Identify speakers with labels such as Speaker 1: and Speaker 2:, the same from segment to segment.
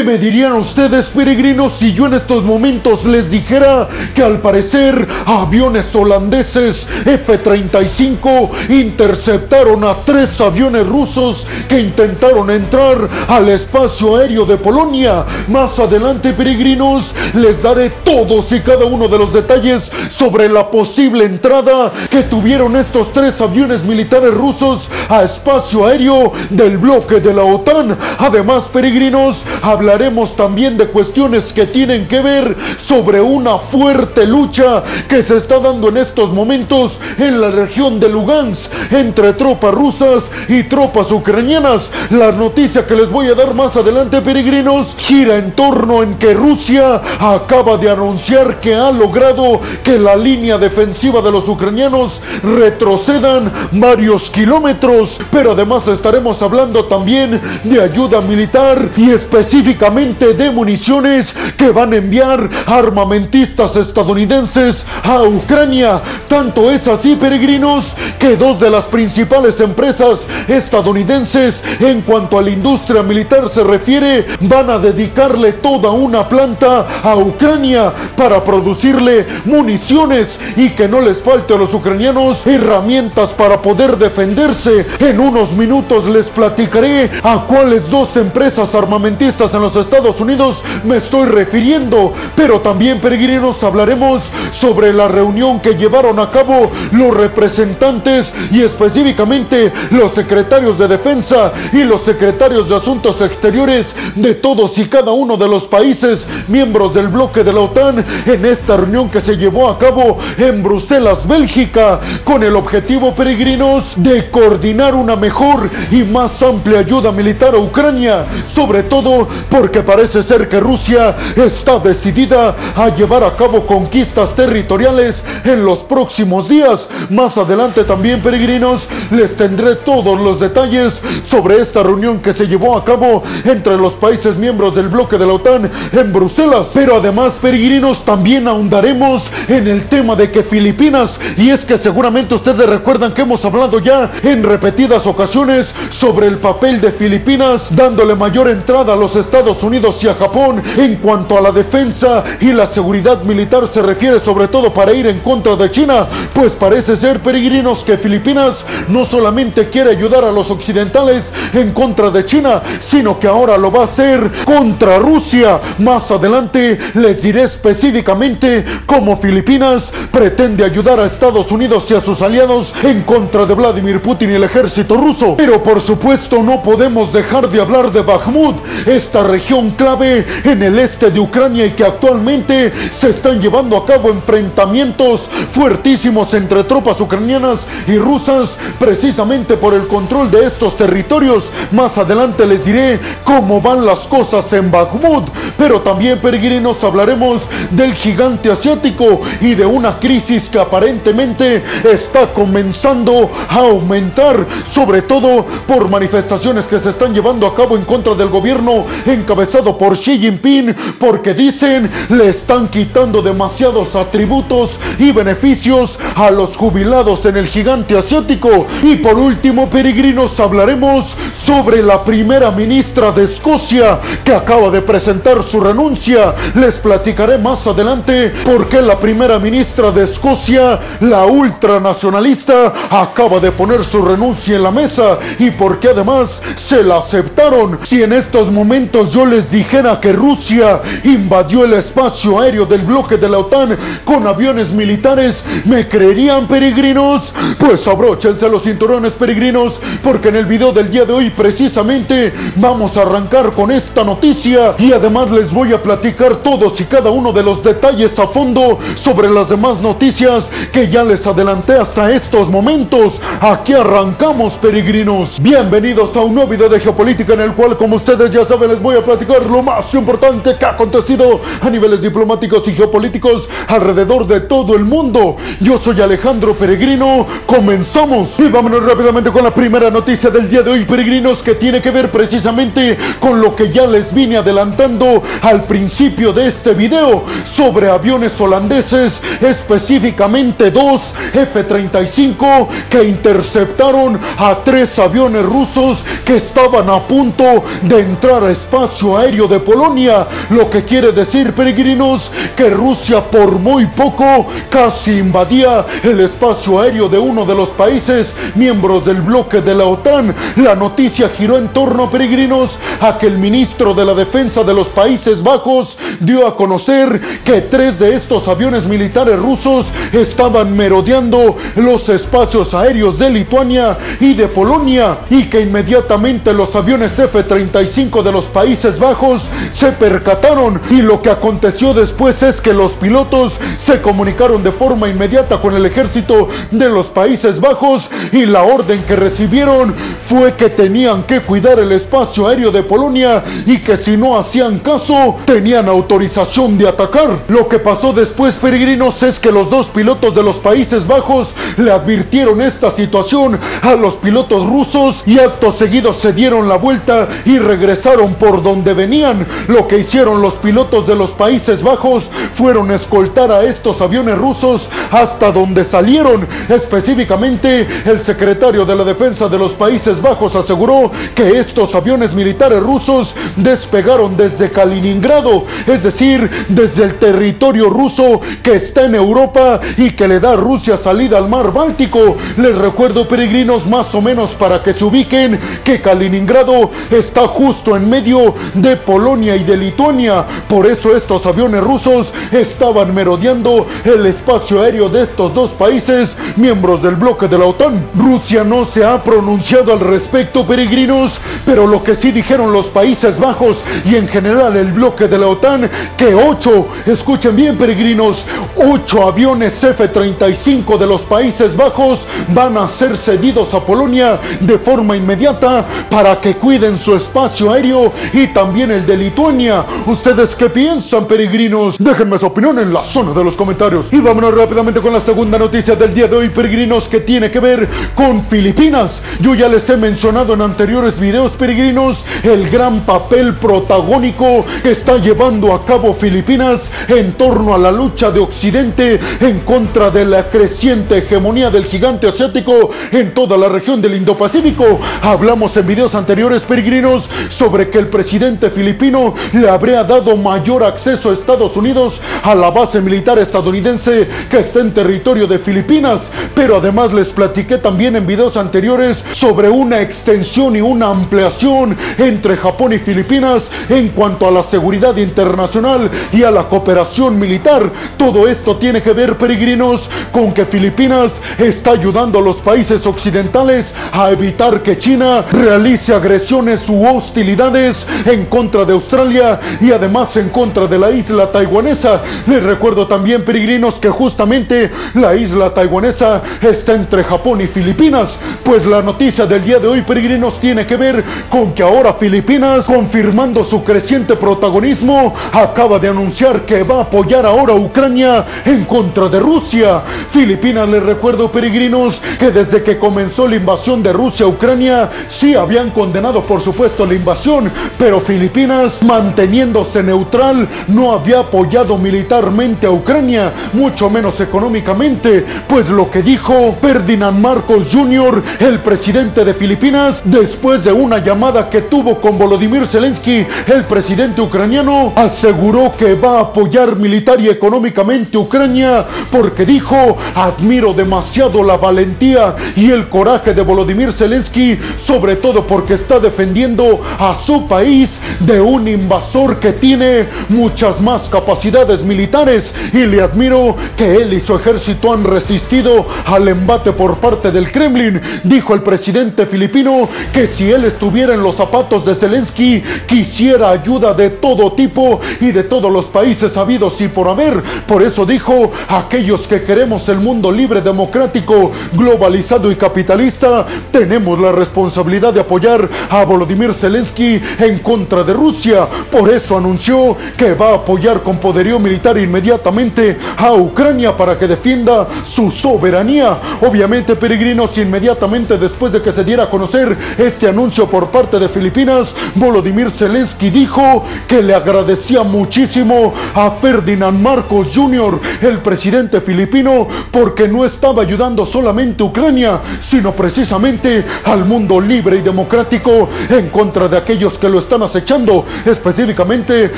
Speaker 1: ¿Qué me dirían ustedes, peregrinos, si yo en estos momentos les dijera que al parecer aviones holandeses F-35 interceptaron a tres aviones rusos que intentaron entrar al espacio aéreo de Polonia? Más adelante, peregrinos, les daré todos y cada uno de los detalles sobre la posible entrada que tuvieron estos tres aviones militares rusos a espacio aéreo del bloque de la OTAN. Además, peregrinos, hablaremos también de cuestiones que tienen que ver sobre una fuerte lucha que se está dando en estos momentos en la región de Lugansk entre tropas rusas y tropas ucranianas. La noticia que les voy a dar más adelante, peregrinos, gira en torno en que Rusia acaba de anunciar que ha logrado que la línea defensiva de los ucranianos retrocedan varios kilómetros, pero además estaremos hablando también de ayuda militar y específicamente de municiones que van a enviar armamentistas estadounidenses a Ucrania. Tanto es así, peregrinos, que dos de las principales empresas estadounidenses en cuanto a la industria militar se refiere van a dedicarle toda una planta a Ucrania para producirle municiones y que no les falte a los ucranianos herramientas para poder defenderse. En unos minutos les platicaré a cuáles dos empresas armamentistas en los Estados Unidos me estoy refiriendo. Pero también, peregrinos, hablaremos sobre la reunión que llevaron a cabo los representantes y específicamente los secretarios de defensa y los secretarios de asuntos exteriores de todos y cada uno de los países miembros del bloque de la OTAN en esta reunión que se llevó a cabo en Bruselas, Bélgica, con el objetivo, peregrinos, de coordinar una mejor y más amplia ayuda militar a Ucrania, sobre todo porque parece ser que Rusia está decidida a llevar a cabo conquistas territoriales en los próximos días. Más adelante también, peregrinos, les tendré todos los detalles sobre esta reunión que se llevó a cabo entre los países miembros del bloque de la OTAN en Bruselas. Pero además, peregrinos, también ahondaremos en el tema de que Filipinas, y es que seguramente ustedes recuerdan que hemos hablado ya en repetidas ocasiones sobre el papel de Filipinas, dándole mayor entrada a los Estados Unidos y a Japón en cuanto a la defensa y la seguridad militar se refiere, sobre todo para ir en contra de China, pues parece ser, peregrinos, que Filipinas no solamente quiere ayudar a los occidentales en contra de China, sino que ahora lo va a hacer contra Rusia. Más adelante les diré específicamente cómo Filipinas pretende ayudar a Estados Unidos y a sus aliados en contra de Vladimir Putin y el ejército ruso. Pero por supuesto no podemos dejar de hablar de Bakhmut, esta región clave en el este de Ucrania y que actualmente se están llevando a cabo enfrentamientos fuertísimos entre tropas ucranianas y rusas precisamente por el control de estos territorios. Más adelante les diré cómo van las cosas en Bakhmut, pero también peregrinos hablaremos del gigante asiático y de una crisis que aparentemente está comenzando a aumentar, sobre todo por manifestaciones que se están llevando a cabo en contra del gobierno encabezado por Xi Jinping, porque dicen le están quitando demasiados atributos y beneficios a los jubilados en el gigante asiático. Y por último, peregrinos, hablaremos sobre la primera ministra de Escocia que acaba de presentar su renuncia. Les platicaré más adelante por qué la primera ministra de Escocia, la ultranacionalista, acaba de poner su renuncia en la mesa y por qué además se la aceptaron. Si en estos momentos yo les dijera que Rusia invadió el espacio aéreo del bloque de la OTAN con aviones militares, ¿me creerían peregrinos? Pues abróchense los cinturones peregrinos porque en el video del día de hoy precisamente vamos a arrancar con esta noticia y además les voy a platicar todos y cada uno de los detalles a fondo sobre las demás noticias que ya les adelanté hasta estos momentos. Aquí arrancamos peregrinos. Bienvenidos a un nuevo video de geopolítica en el cual como ustedes ya saben les voy a platicar lo más importante que ha acontecido a niveles diplomáticos y geopolíticos alrededor de todo el mundo. Yo soy Alejandro Peregrino. Comenzamos y vámonos rápidamente con la primera noticia del día de hoy peregrinos que tiene que ver precisamente con lo que ya les vine adelantando al principio de este video sobre aviones holandeses, específicamente dos F-35 que interceptaron a tres aviones rusos que estaban a punto de entrar al espacio aéreo de Polonia, lo que quiere decir, peregrinos, que Rusia por muy poco casi invadía el espacio aéreo de uno de los países miembros del bloque de la OTAN. La noticia giró en torno, peregrinos, a que el ministro de la Defensa de los Países Bajos dio a conocer que tres de estos aviones militares rusos estaban merodeando los espacios aéreos de Lituania y de Polonia y que inmediatamente los aviones F-35 de los Países Bajos se percataron y lo que aconteció después es que los pilotos se comunicaron de forma inmediata con el ejército de los Países Bajos y la orden que recibieron fue que tenían que cuidar el espacio aéreo de Polonia y que si no hacían caso tenían autorización de atacar. Lo que pasó después, peregrinos, es que los dos pilotos de los Países Bajos le advirtieron esta situación a los pilotos rusos y acto seguido se dieron la vuelta y regresaron por donde venían. Lo que hicieron los pilotos de los Países Bajos fueron escoltar a estos aviones rusos hasta donde salieron. Específicamente, el secretario de la Defensa de los Países Bajos aseguró que estos aviones militares rusos despegaron desde Kaliningrado, es decir, desde el territorio ruso que está en Europa y que le da a Rusia salida al mar Báltico. Les recuerdo, peregrinos, más o menos para que se ubiquen, que Kaliningrado está justo en medio de Polonia y de Lituania. Por eso estos aviones rusos estaban merodeando el espacio aéreo de estos dos países, miembros del bloque de la OTAN. Rusia no se ha pronunciado al respecto, peregrinos, pero lo que sí dijeron los Países Bajos y en general el bloque de la OTAN, que ocho, escuchen bien, peregrinos, ocho aviones F-35 de los Países Bajos van a ser cedidos a Polonia de forma inmediata para que cuiden su espacio aéreo y también el de Lituania. ¿Ustedes qué piensan, peregrinos? Déjenme su opinión en la zona de los comentarios. Y vámonos rápidamente con la segunda noticia del día de hoy, peregrinos, que tiene que ver con Filipinas. Yo ya les he mencionado en anteriores videos, peregrinos, el gran papel protagónico que está llevando a cabo Filipinas en torno a la lucha de Occidente en contra de la creciente hegemonía del gigante asiático en toda la región del Indo-Pacífico. Hablamos en videos anteriores, peregrinos, sobre que el presidente filipino le habría dado mayor acceso a Estados Unidos a la base militar estadounidense que está en territorio de Filipinas. Pero además les platiqué también en videos anteriores sobre una extensión y una ampliación entre Japón y Filipinas en cuanto a la seguridad internacional y a la cooperación militar. Todo esto tiene que ver, peregrinos, con que Filipinas está ayudando a los países occidentales a evitar que China realice agresiones u hostilidades en contra de Australia y además en contra de la isla taiwanesa. Les recuerdo también, peregrinos, que justamente la isla taiwanesa está entre Japón y Filipinas. Pues la noticia del día de hoy, peregrinos, tiene que ver con que ahora Filipinas, confirmando su creciente protagonismo, acaba de anunciar que va a apoyar ahora a Ucrania en contra de Rusia. Filipinas, les recuerdo, peregrinos, que desde que comenzó la invasión de Rusia a Ucrania, sí habían condenado, por supuesto, la invasión, pero Filipinas, manteniéndose neutral, no había apoyado militarmente a Ucrania, mucho menos económicamente, pues lo que dijo Ferdinand Marcos Jr., el presidente de Filipinas, después de una llamada que tuvo con Volodymyr Zelensky, el presidente ucraniano, aseguró que va a apoyar militar y económicamente Ucrania, porque dijo, admiro demasiado la valentía y el coraje de Volodymyr Zelensky, sobre todo porque está defendiendo a su país de un invasor que tiene muchas más capacidades militares y le admiro que él y su ejército han resistido al embate por parte del Kremlin. Dijo el presidente filipino que si él estuviera en los zapatos de Zelensky, quisiera ayuda de todo tipo y de todos los países habidos y por haber. Por eso dijo, aquellos que queremos el mundo libre, democrático, globalizado y capitalista, tenemos la responsabilidad de apoyar a Volodymyr Zelensky en contra de Rusia. Por eso anunció que va a apoyar con poderío militar inmediatamente a Ucrania para que defienda su soberanía. Obviamente, peregrinos, inmediatamente después de que se diera a conocer este anuncio por parte de Filipinas, Volodymyr Zelensky dijo que le agradecía muchísimo a Ferdinand Marcos Jr., el presidente filipino, porque no estaba ayudando solamente a Ucrania, sino precisamente al mundo libre y democrático en contra de aquellos que lo están acechando, específicamente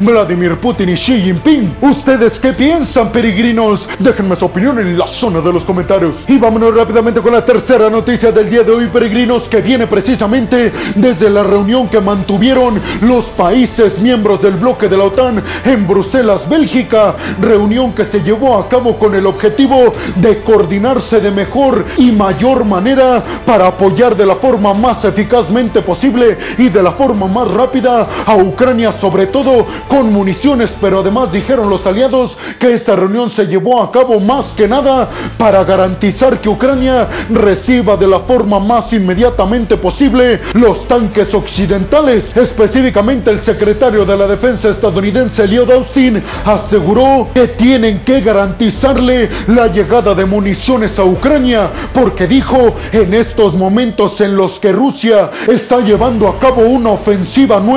Speaker 1: Vladimir Putin y Xi Jinping. ¿Ustedes qué piensan, peregrinos? Déjenme su opinión en la zona de los comentarios. Y vámonos rápidamente con la tercera noticia del día de hoy, peregrinos, que viene precisamente desde la reunión que mantuvieron los países miembros del bloque de la OTAN en Bruselas, Bélgica. Reunión que se llevó a cabo con el objetivo de coordinarse de mejor y mayor manera para apoyar de la forma más eficazmente posible y de la forma más rápida a Ucrania, sobre todo con municiones, pero además dijeron los aliados que esta reunión se llevó a cabo más que nada para garantizar que Ucrania reciba de la forma más inmediatamente posible los tanques occidentales. Específicamente el secretario de la defensa estadounidense Lloyd Austin aseguró que tienen que garantizarle la llegada de municiones a Ucrania porque dijo en estos momentos en los que Rusia está llevando a cabo una ofensiva nueva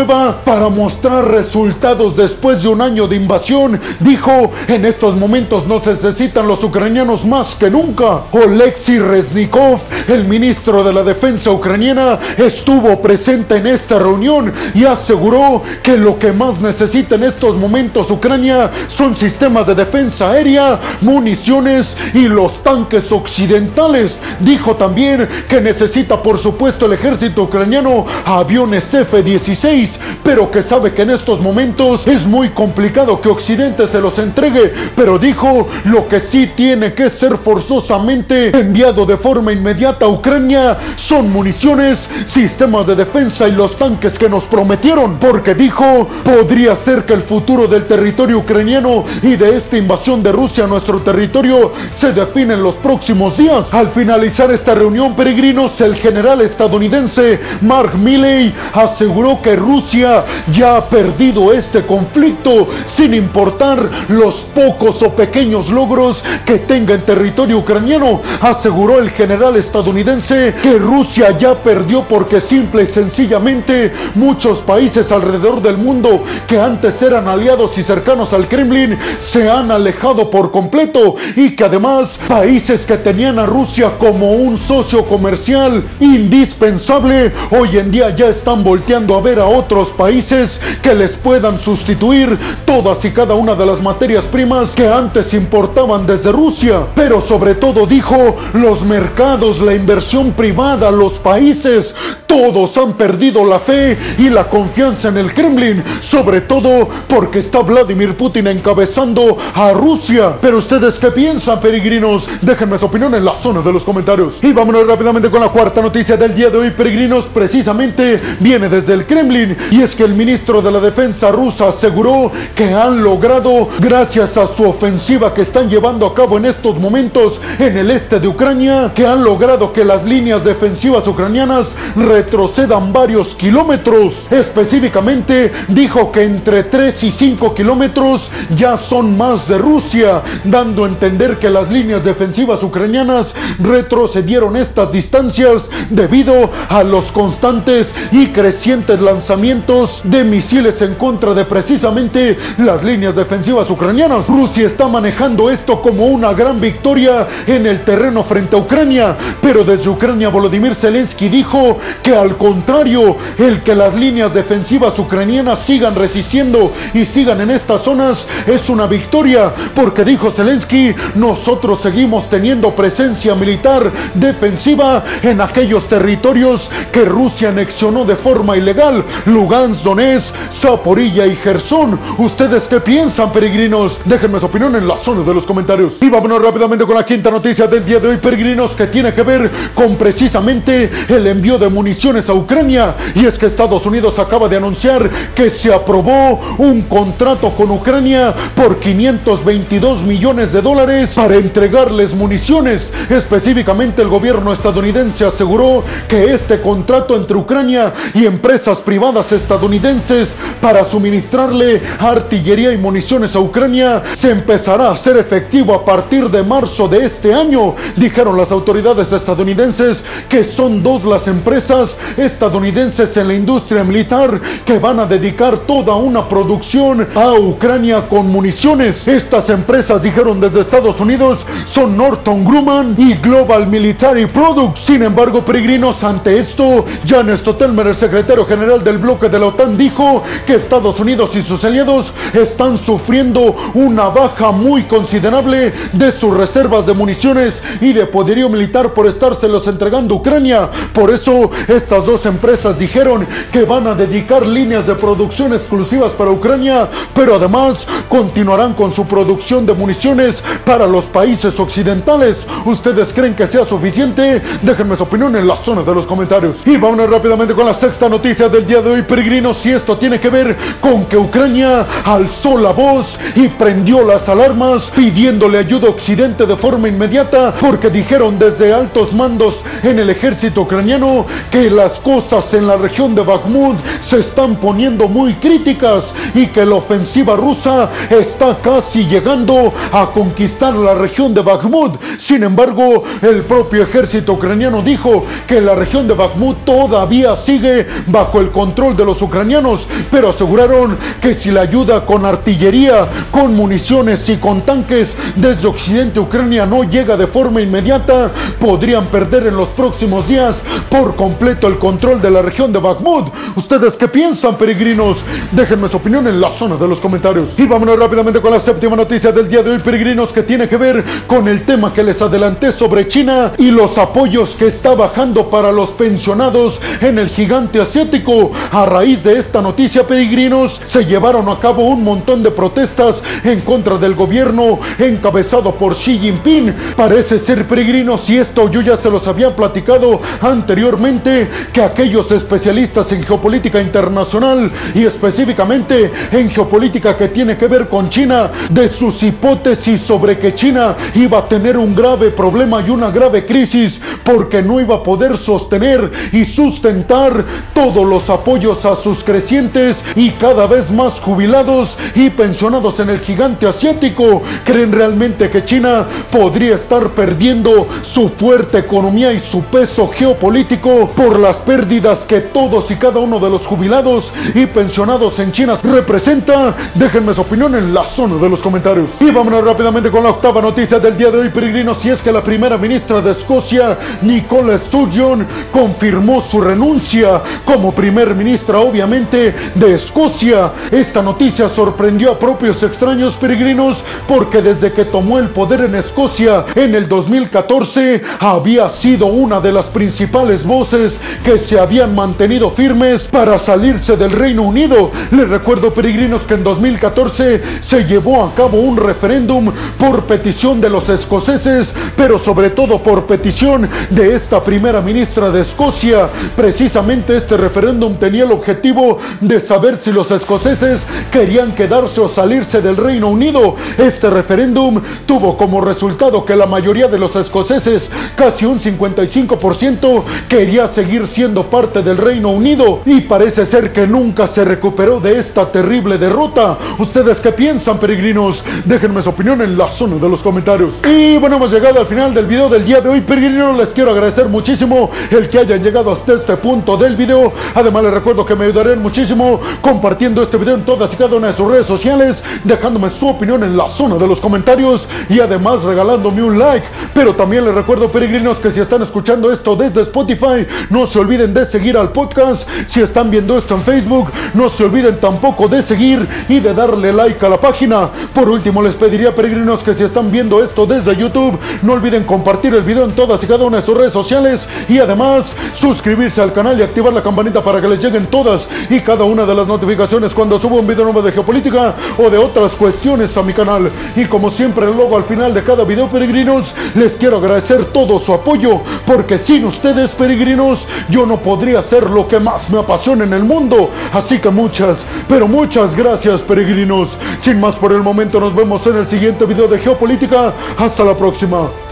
Speaker 1: para mostrar resultados después de un año de invasión, dijo en estos momentos no se necesitan los ucranianos más que nunca. Oleksiy Reznikov, el ministro de la defensa ucraniana, estuvo presente en esta reunión y aseguró que lo que más necesita en estos momentos Ucrania son sistemas de defensa aérea, municiones y los tanques occidentales. Dijo también que necesita por supuesto el ejército ucraniano aviones F-16, pero que sabe que en estos momentos es muy complicado que Occidente se los entregue, pero dijo lo que sí tiene que ser forzosamente enviado de forma inmediata a Ucrania son municiones, sistemas de defensa y los tanques que nos prometieron, porque dijo podría ser que el futuro del territorio ucraniano y de esta invasión de Rusia a nuestro territorio se define en los próximos días. Al finalizar esta reunión, peregrinos, el general estadounidense Mark Milley aseguró que Rusia ya ha perdido este conflicto sin importar los pocos o pequeños logros que tenga en territorio ucraniano. Aseguró el general estadounidense que Rusia ya perdió porque simple y sencillamente muchos países alrededor del mundo que antes eran aliados y cercanos al Kremlin se han alejado por completo y que además países que tenían a Rusia como un socio comercial indispensable hoy en día ya están volteando a ver a otros países que les puedan sustituir todas y cada una de las materias primas que antes importaban desde Rusia. Pero sobre todo dijo, los mercados, la inversión privada, los países, todos han perdido la fe y la confianza en el Kremlin, sobre todo porque está Vladimir Putin encabezando a Rusia. Pero ustedes qué piensan, peregrinos? Déjenme su opinión en la zona de los comentarios. Y vámonos rápidamente con la cuarta noticia del día de hoy, peregrinos. Precisamente viene desde el Kremlin y es que el ministro de la defensa rusa aseguró que han logrado, gracias a su ofensiva que están llevando a cabo en estos momentos en el este de Ucrania, que han logrado que las líneas defensivas ucranianas retrocedan varios kilómetros. Específicamente dijo que entre 3 y 5 kilómetros ya son más de Rusia, dando a entender que las líneas defensivas ucranianas retrocedieron estas distancias debido a los constantes y crecientes lanzamientos de misiles en contra de precisamente las líneas defensivas ucranianas. Rusia está manejando esto como una gran victoria en el terreno frente a Ucrania, pero desde Ucrania Volodymyr Zelensky dijo que al contrario, el que las líneas defensivas ucranianas sigan resistiendo y sigan en estas zonas es una victoria, porque dijo Zelensky, nosotros seguimos teniendo presencia militar defensiva en aquellos territorios que Rusia anexionó de forma ilegal, Lugansk, Donetsk, Zaporilla y Gerson. ¿Ustedes qué piensan, peregrinos? Déjenme su opinión en la zona de los comentarios. Y vámonos rápidamente con la quinta noticia del día de hoy, peregrinos, que tiene que ver con precisamente el envío de municiones a Ucrania. Y es que Estados Unidos acaba de anunciar que se aprobó un contrato con Ucrania por 522 millones de dólares para entregarles municiones. Específicamente el gobierno estadounidense aseguró que este contrato entre Ucrania y empresas privadas estadounidenses para suministrarle artillería y municiones a Ucrania se empezará a hacer efectivo a partir de marzo de este año, dijeron las autoridades estadounidenses que son dos las empresas estadounidenses en la industria militar que van a dedicar toda una producción a Ucrania con municiones. Estas empresas, dijeron desde Estados Unidos, son Norton Grumman y Global Military Products. Sin embargo, peregrinos, ante esto, Jan Stoltenberg, el secretario general del bloque de la OTAN, dijo que Estados Unidos y sus aliados están sufriendo una baja muy considerable de sus reservas de municiones y de poderío militar por estárselos entregando a Ucrania. Por eso, estas dos empresas dijeron que van a dedicar líneas de producción exclusivas para Ucrania, pero además continuarán con su producción de municiones para los países occidentales. ¿Ustedes creen que sea suficiente? Déjenme su opinión en la zona de los comentarios. Y vamos rápidamente con la sexta noticia del día de hoy, peregrinos, si esto tiene que ver con que Ucrania alzó la voz y prendió las alarmas pidiéndole ayuda a Occidente de forma inmediata porque dijeron desde altos mandos en el ejército ucraniano que las cosas en la región de Bakhmut se están poniendo muy críticas y que la ofensiva rusa está casi llegando a conquistar la región de Bakhmut. Sin embargo, el propio ejército ucraniano dijo que la región de Bakhmut todavía sigue bajo el control de los ucranianos, pero aseguraron que si la ayuda con artillería, con municiones y con tanques desde Occidente Ucrania no llega de forma inmediata, podrían perder en los próximos días por completo el control de la región de Bakhmut. ¿Ustedes qué piensan, peregrinos? Déjenme su opinión en la zona de los comentarios. Y vámonos rápidamente con la séptima noticia del día de hoy, peregrinos, que tiene que ver con el tema que les adelanté sobre China y los apoyos que está bajando para los pensionados en el gigante asiático. A raíz de esta noticia, peregrinos, se llevaron a cabo un montón de protestas en contra del gobierno encabezado por Xi Jinping. Parece ser, peregrinos, y esto yo ya se los había platicado anteriormente, que aquellos especialistas en geopolítica internacional y específicamente en geopolítica que tiene que ver con China, de sus hipótesis sobre que China iba a tener un grave problema y una grave crisis porque no iba a poder sostener y sustentar todos los apoyos a sus crecientes y cada vez más jubilados y pensionados en el gigante asiático. ¿Creen realmente que China podría estar perdiendo su fuerte economía y su peso geopolítico por las pérdidas que todos y cada uno de los jubilados y pensionados en China representa? Déjenme su opinión en la zona de los comentarios. Y vámonos rápidamente con la octava noticia del día de hoy, peregrinos, si es que la primera ministra de Escocia, Nicola Sturgeon, confirmó su renuncia como primer ministra, obviamente, de Escocia. Esta noticia sorprendió a propios extraños peregrinos porque desde que tomó el poder en Escocia en el 2014 había sido una de las principales voces que se habían mantenido firmes para salirse del Reino Unido. Les recuerdo peregrinos que en 2014 se llevó a cabo un referéndum por petición de los escoceses, pero sobre todo por petición de esta primera ministra de Escocia. Precisamente este referéndum tenía el objetivo de saber si los escoceses querían quedarse o salirse del Reino Unido. Este referéndum tuvo como resultado que la mayoría de los escoceses, casi un 55%, quería seguir siendo parte del Reino Unido y parece ser que nunca se recuperó de esta terrible derrota. ¿Ustedes qué piensan, peregrinos? Déjenme su opinión en la zona de los comentarios. Y bueno, hemos llegado al final del video del día de hoy, peregrinos. Les quiero agradecer muchísimo el que hayan llegado hasta este punto del video. Además, les recuerdo que me ayudarán muchísimo compartiendo este video en todas y cada una de sus redes sociales, dejándome su opinión en la zona de los comentarios y además regalándome un like. Pero también les recuerdo, peregrinos, que si están escuchando esto desde Spotify, no se olviden de seguir al podcast. Si están viendo esto en Facebook, no se olviden tampoco de seguir y de darle like a la página. Por último, les pediría, peregrinos, que si están viendo esto desde YouTube, no olviden compartir el video en todas y cada una de sus redes sociales y además suscribirse al canal y activar la campanita para que les lleguen todas y cada una de las notificaciones cuando subo un video nuevo de geopolítica o de otras cuestiones a mi canal. Y como siempre, luego al final de cada video, peregrinos, les quiero agradecer todo su apoyo, porque sin ustedes, peregrinos, yo no podría hacer lo que más me apasiona en el mundo. Así que muchas, pero muchas gracias, peregrinos. Sin más por el momento, nos vemos en el siguiente video de geopolítica. Hasta la próxima.